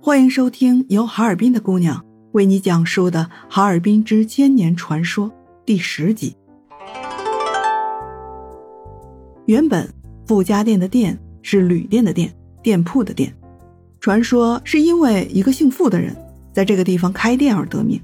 欢迎收听由哈尔滨的姑娘为你讲述的《哈尔滨之千年传说》第十集。原本傅家店的店是旅店的店，店铺的店。传说是因为一个姓傅的人在这个地方开店而得名。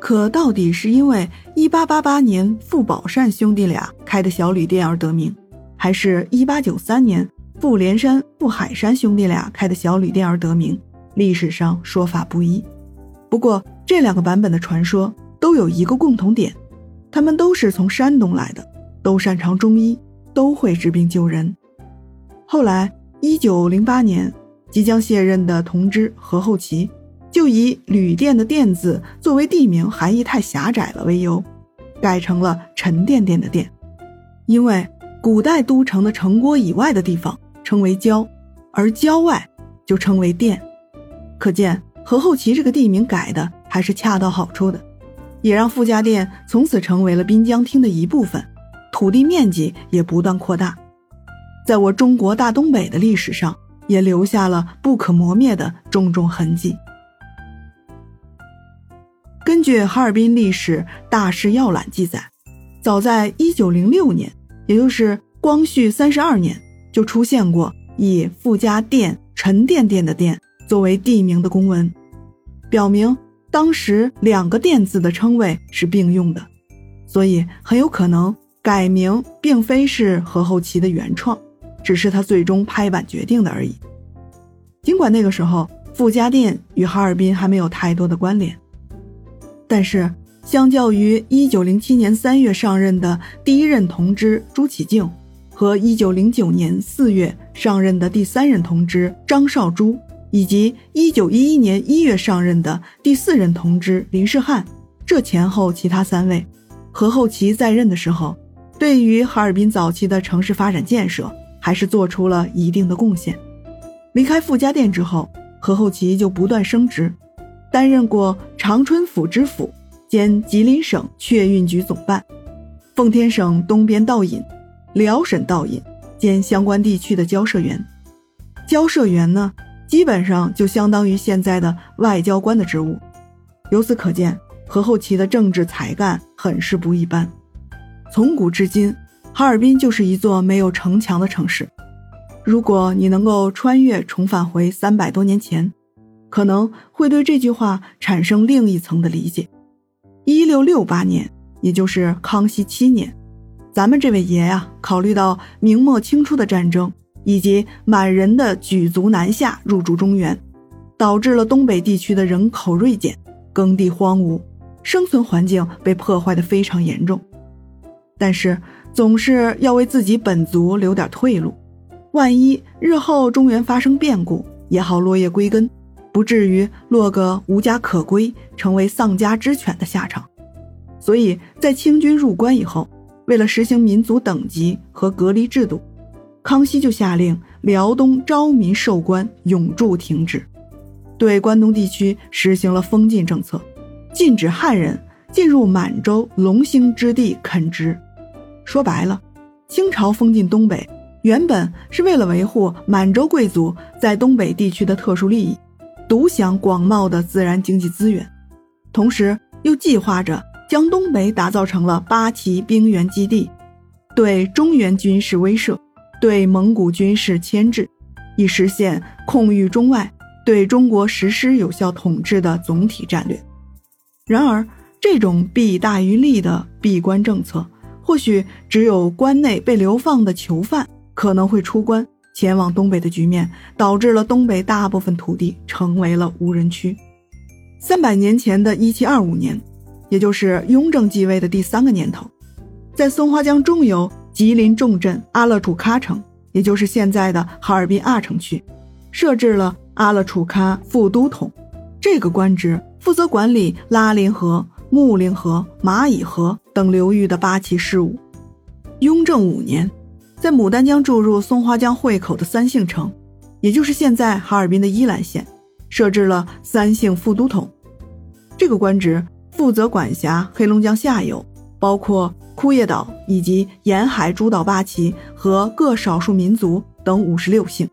可到底是因为1888年傅宝善兄弟俩开的小旅店而得名，还是一八九三年傅连山、傅海山兄弟俩开的小旅店而得名？历史上说法不一，不过这两个版本的传说都有一个共同点，他们都是从山东来的，都擅长中医，都会治病救人。后来，一九零八年，即将卸任的同知何厚奇，就以旅店的“店”字作为地名含义太狭窄了为由，改成了沉甸甸的“甸”，因为古代都城的城郭以外的地方称为郊，而郊外就称为店。可见何厚奇这个地名改的还是恰到好处的，也让傅家店从此成为了滨江厅的一部分，土地面积也不断扩大，在我中国大东北的历史上也留下了不可磨灭的种种痕迹。根据哈尔滨历史大事要览记载，早在一九零六年，也就是光绪三十二年，就出现过以傅家店沉甸甸的店。作为地名的公文，表明当时两个“店”字的称谓是并用的，所以很有可能改名并非是何厚奇的原创，只是他最终拍板决定的而已。尽管那个时候傅家店与哈尔滨还没有太多的关联，但是相较于1907年3月上任的第一任同知朱启敬和1909年4月上任的第三任同知张少珠。以及一九一一年一月上任的第四任同知林世汉，这前后其他三位，何厚奇在任的时候，对于哈尔滨早期的城市发展建设还是做出了一定的贡献。离开傅家店之后，何厚奇就不断升职，担任过长春府知府兼吉林省确运局总办，奉天省东边道尹、辽沈道尹兼相关地区的交涉员。交涉员呢？基本上就相当于现在的外交官的职务，由此可见，何厚奇的政治才干很是不一般。从古至今，哈尔滨就是一座没有城墙的城市。如果你能够穿越重返回三百多年前，可能会对这句话产生另一层的理解。一六六八年，也就是康熙七年，咱们这位爷呀，考虑到明末清初的战争。以及满人的举族南下入驻中原，导致了东北地区的人口锐减，耕地荒芜，生存环境被破坏的非常严重。但是总是要为自己本族留点退路，万一日后中原发生变故，也好落叶归根，不至于落个无家可归，成为丧家之犬的下场。所以在清军入关以后，为了实行民族等级和隔离制度。康熙就下令辽东招民授官永驻停止，对关东地区实行了封禁政策，禁止汉人进入满洲龙兴之地垦殖。说白了，清朝封禁东北，原本是为了维护满洲贵族在东北地区的特殊利益，独享广袤的自然经济资源，同时又计划着将东北打造成了八旗兵源基地，对中原军事威慑。对蒙古军事牵制，以实现控御中外、对中国实施有效统治的总体战略。然而，这种弊大于利的闭关政策，或许只有关内被流放的囚犯可能会出关前往东北的局面，导致了东北大部分土地成为了无人区。三百年前的一七二五年，也就是雍正继位的第三个年头，在松花江中游。吉林重镇阿勒楚喀城，也就是现在的哈尔滨阿城区，设置了阿勒楚喀副都统，这个官职负责管理拉林河、木林河、蚂蚁河等流域的八旗事务。雍正五年，在牡丹江注入松花江汇口的三姓城，也就是现在哈尔滨的依兰县，设置了三姓副都统，这个官职负责管辖黑龙江下游，包括。库页岛以及沿海诸岛八旗和各少数民族等五十六姓。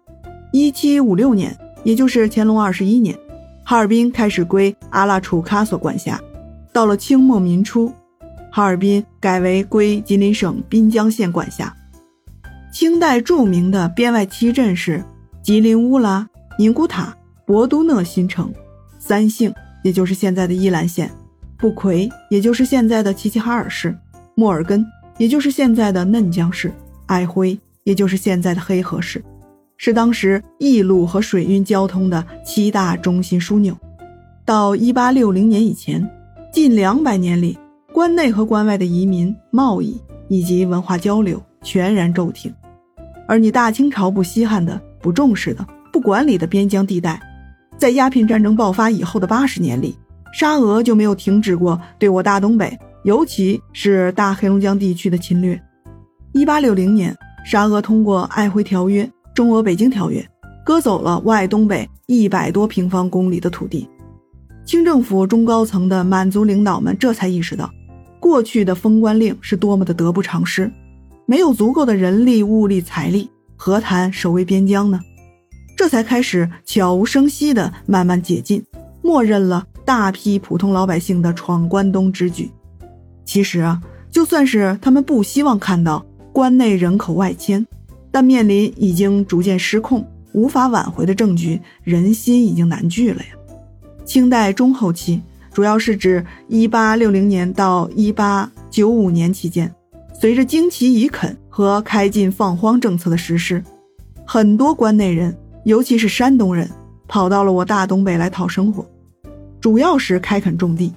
一七五六年，也就是乾隆二十一年，哈尔滨开始归阿拉楚喀所管辖。到了清末民初，哈尔滨改为归吉林省滨江县管辖。清代著名的边外七镇是吉林乌拉、宁古塔、博都讷新城、三姓，也就是现在的依兰县；布奎，也就是现在的齐齐哈尔市；莫尔根，也就是现在的嫩江市；爱辉，也就是现在的黑河市。是当时陆路和水运交通的七大中心枢纽。到一八六零年以前，近两百年里，关内和关外的移民、贸易以及文化交流全然骤停。而你大清朝不稀罕的、不重视的、不管理的边疆地带，在鸦片战争爆发以后的八十年里，沙俄就没有停止过对我大东北，尤其是大黑龙江地区的侵略。一八六零年，沙俄通过《瑷珲条约》。中俄北京条约割走了外东北一百多平方公里的土地，清政府中高层的满族领导们这才意识到，过去的封关令是多么的得不偿失，没有足够的人力、物力、财力，何谈守卫边疆呢？这才开始悄无声息地慢慢解禁，默认了大批普通老百姓的闯关东之举。其实啊，就算是他们不希望看到关内人口外迁。但面临已经逐渐失控、无法挽回的政局，人心已经难聚了呀。清代中后期，主要是指1860年到1895年期间，随着经期已垦和开禁放荒政策的实施，很多关内人，尤其是山东人，跑到了我大东北来讨生活，主要是开垦种地。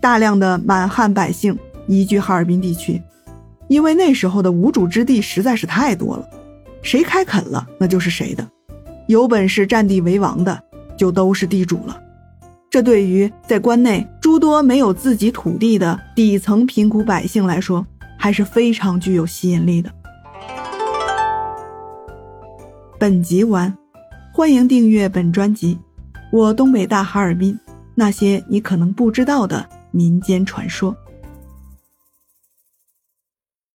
大量的满汉百姓移居哈尔滨地区，因为那时候的无主之地实在是太多了。谁开垦了，那就是谁的。有本事占地为王的，就都是地主了。这对于在关内诸多没有自己土地的底层贫苦百姓来说，还是非常具有吸引力的。本集完，欢迎订阅本专辑《我东北大哈尔滨那些你可能不知道的民间传说》。